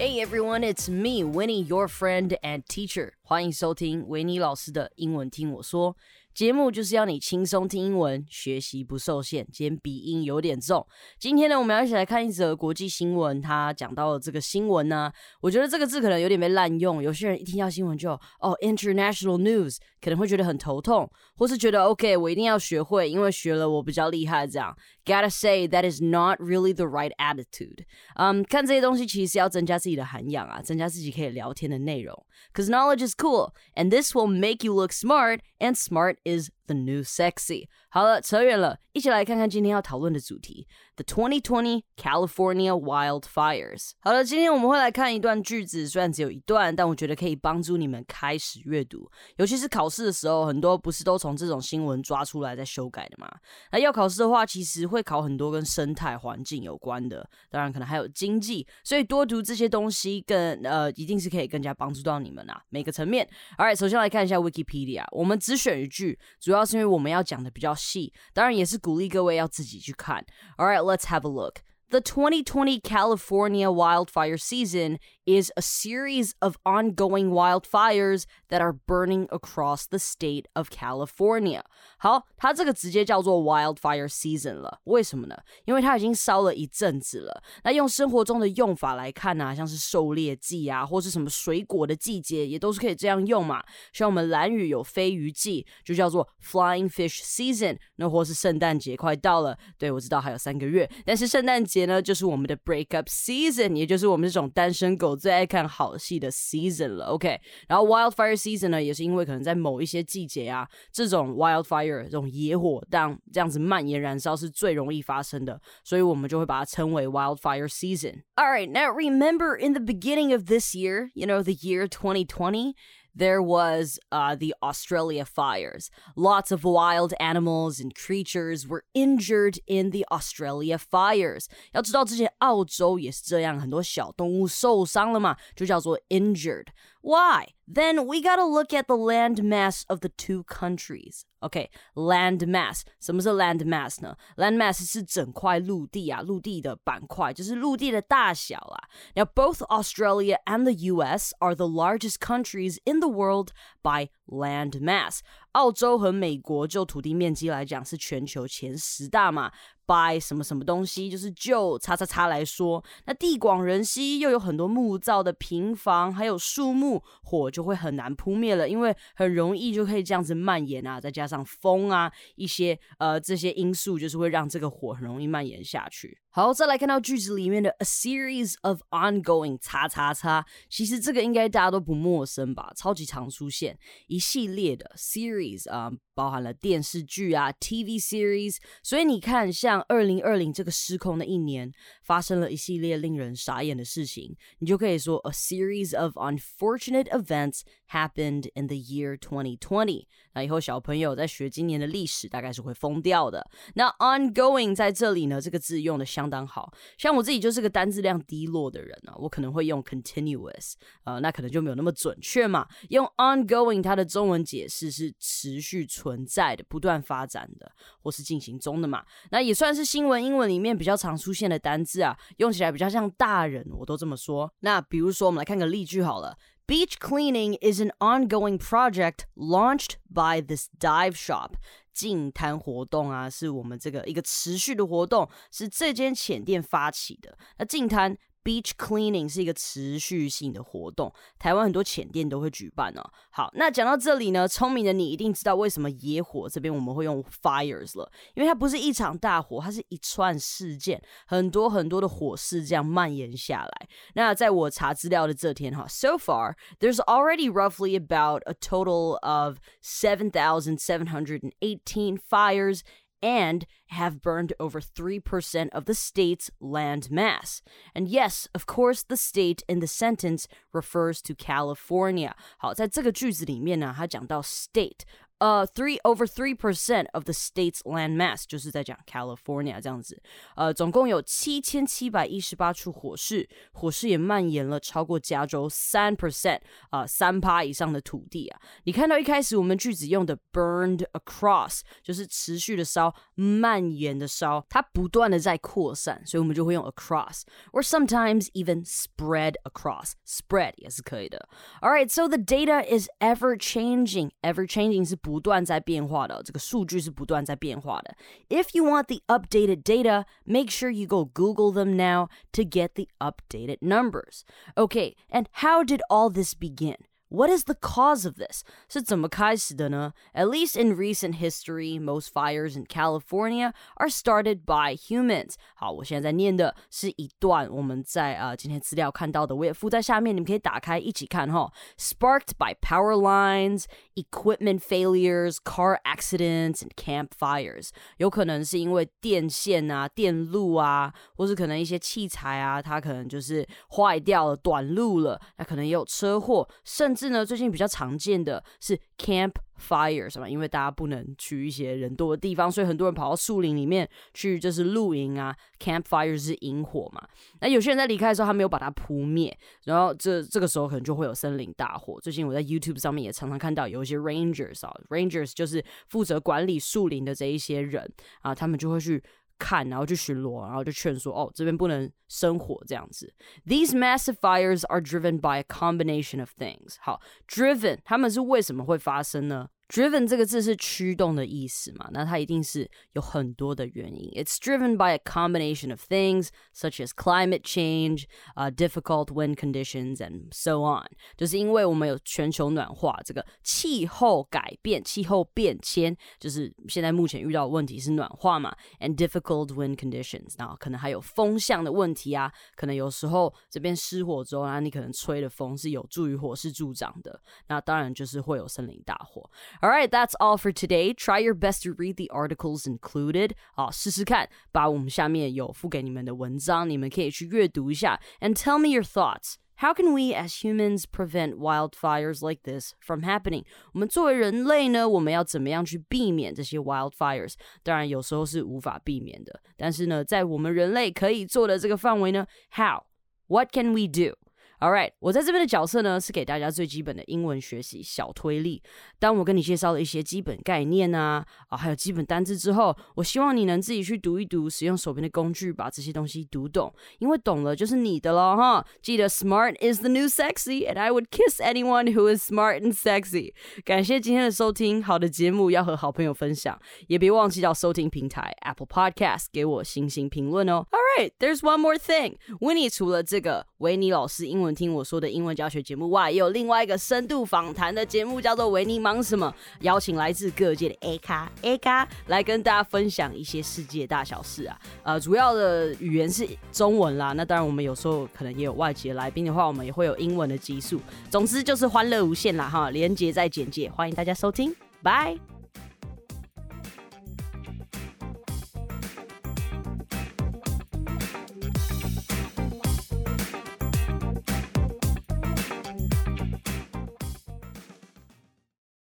Hey everyone, it's me, Winnie, your friend and teacher. 欢迎收听维尼老师的英文听我说。 节目就是要你轻松听英文，学习不受限。今天鼻音有点重。今天呢，我们要一起来看一则国际新闻。他讲到了这个新闻呢，我觉得这个字可能有点被滥用。有些人一听到新闻就哦，international news，可能会觉得很头痛，或是觉得 OK，我一定要学会，因为学了我比较厉害。这样，gotta say that is not really the right attitude。嗯，看这些东西其实要增加自己的涵养啊，增加自己可以聊天的内容。Cause knowledge is cool, and this will make you look smart, and smart is the new sexy. 好了，扯远了，一起来看看今天要讨论的主题：The 2020 California wildfires。好了，今天我们会来看一段句子，虽然只有一段，但我觉得可以帮助你们开始阅读。尤其是考试的时候，很多不是都从这种新闻抓出来再修改的嘛？那要考试的话，其实会考很多跟生态环境有关的，当然可能还有经济，所以多读这些东西，更呃，一定是可以更加帮助到你们啊，每个层面。All right，首先来看一下 Wikipedia，我们只选一句，主要是因为我们要讲的比较。戏，当然也是鼓励各位要自己去看。All right, let's have a look. The 2020 California wildfire season is a series of ongoing wildfires that are burning across the state of California. 好，它这个直接叫做 wildfire season 了，为什么呢？因为它已经烧了一阵子了。那用生活中的用法来看呢、啊，像是狩猎季啊，或是什么水果的季节，也都是可以这样用嘛。像我们蓝雨有飞鱼季，就叫做 flying fish season。那或是圣诞节快到了，对我知道还有三个月，但是圣诞节呢，就是我们的 break up season，也就是我们这种单身狗最爱看好戏的 season 了。OK，然后 wildfire season 呢，也是因为可能在某一些季节啊，这种 wildfire 这种野火当这样子蔓延燃烧是最容易发生的，所以我们就会把它称为 wildfire season。All right, now remember in the beginning of this year, you know, the year 2020. there was uh, the Australia fires. Lots of wild animals and creatures were injured in the Australia fires. 要知道之前澳洲也是这样，很多小动物受伤了嘛，就叫做 injured。 why? Then we gotta look at the land mass of the two countries. Okay, land mass. 什么是 land mass 呢？land mass 是整块陆地啊，陆地的板块，就是陆地的大小啊。Now, both Australia and the U.S. are the largest countries in the world by land mass. 澳洲和美国就土地面积来讲是全球前十大嘛。by 什么什么东西，就是就叉叉叉来说，那地广人稀，又有很多木造的平房，还有树木，火就会很难扑灭了，因为很容易就可以这样子蔓延啊。再加上风啊，一些呃这些因素，就是会让这个火很容易蔓延下去。好，再来看到句子里面的 a series of ongoing 叉叉叉，其实这个应该大家都不陌生吧？超级常出现一系列的 series 啊，包含了电视剧啊 TV series，所以你看，像二零二零这个失控的一年，发生了一系列令人傻眼的事情，你就可以说 a series of unfortunate events happened in the year 2020。那以后小朋友在学今年的历史，大概是会疯掉的。那 ongoing 在这里呢，这个字用的相当好。像我自己就是个单字量低落的人啊，我可能会用 continuous，呃，那可能就没有那么准确嘛。用 ongoing，它的中文解释是持续存存在的、不断发展的，或是进行中的嘛。那也算是新闻英文里面比较常出现的单字啊，用起来比较像大人，我都这么说。那比如说，我们来看个例句好了。Beach cleaning is an ongoing project launched by this dive shop. 净滩活动啊，是我们这个一个持续的活动，是这间浅店发起的。那净滩 Beach cleaning 是一个持续性的活动，台湾很多浅店都会举办哦。好，那讲到这里呢，聪明的你一定知道为什么野火这边我们会用 fires 了，因为它不是一场大火，它是一串事件，很多很多的火势这样蔓延下来。那在我查资料的这天哈，so far there's already roughly about a total of seven thousand seven hundred and eighteen fires and have burned over 3% of the state's land mass. And yes, of course, the state in the sentence refers to California. 好，在这个句子里面呢，它讲到 state。 呃，three over three percent of the state's land mass，就是在讲 California 这样子。呃，总共有七千七百一十八处火势，火势也蔓延了超过加州三 percent 啊，三趴以上的土地啊。你看到一开始我们句子用的 burned across，就是持续的烧，蔓延的烧，它不断的在扩散，所以我们就会用 across，or sometimes even spread across，spread 也是可以的。All right, so the data is ever changing. Ever changing 是不 断在变化的，这个数据是不断在变化的。If you want the updated data, make sure you go Google them now to get the updated numbers. Okay, and how did all this begin? What is the cause of this? 是怎么开始的呢? At least in recent history, most fires in California are started by humans. 好，我现在在念的是一段我们在呃今天资料看到的，我也附在下面，你们可以打开一起看哈。Sparked by power lines, equipment failures, car accidents, and campfires. 有可能是因为电线啊、电路啊，或是可能一些器材啊，它可能就是坏掉了、短路了，那可能也有车祸，甚至 是呢，最近比较常见的是 campfire，是吧？因为大家不能去一些人多的地方，所以很多人跑到树林里面去，就是露营啊。campfire 是引火嘛？那有些人在离开的时候，他没有把它扑灭，然后这这个时候可能就会有森林大火。最近我在 YouTube 上面也常常看到有一些 rangers 啊，rangers 就是负责管理树林的这一些人啊，他们就会去。看，然后去巡逻，然后就劝说哦，这边不能生火这样子。These massive fires are driven by a combination of things。好，driven，他们是为什么会发生呢 ？Driven 这个字是驱动的意思嘛？那它一定是有很多的原因。It's driven by a combination of things such as climate change, uh, difficult wind conditions, and so on。就是因为我们有全球暖化，这个气候改变、气候变迁，就是现在目前遇到的问题是暖化嘛？And difficult wind conditions，然后可能还有风向的问题啊，可能有时候这边失火之后啊，你可能吹的风是有助于火势助长的，那当然就是会有森林大火。all right, that's all for today. Try your best to read the articles included. 好，试试看，把我们下面有附给你们的文章，你们可以去阅读一下。And tell me your thoughts. How can we as humans prevent wildfires like this from happening？我们作为人类呢，我们要怎么样去避免这些 wildfires？当然，有时候是无法避免的，但是呢，在我们人类可以做的这个范围呢，How？What can we All right，我在这边的角色呢是给大家最基本的英文学习小推力。当我跟你介绍了一些基本概念啊啊，还有基本单字之后，我希望你能自己去读一读，使用手边的工具把这些东西读懂，因为懂了就是你的了哈。记得 Smart is the new sexy，and I would kiss anyone who is smart and sexy。感谢今天的收听，好的节目要和好朋友分享，也别忘记到收听平台 Apple Podcast 给我星星评论哦。All right right，there's one more thing，Winnie 除了这个维尼老师英文。听我说的英文教学节目外，也有另外一个深度访谈的节目，叫做《维尼忙什么》，邀请来自各界的 A 咖 A 咖来跟大家分享一些世界大小事啊。呃，主要的语言是中文啦。那当然，我们有时候可能也有外籍来宾的话，我们也会有英文的集数。总之就是欢乐无限啦哈！连接在简介，欢迎大家收听，拜。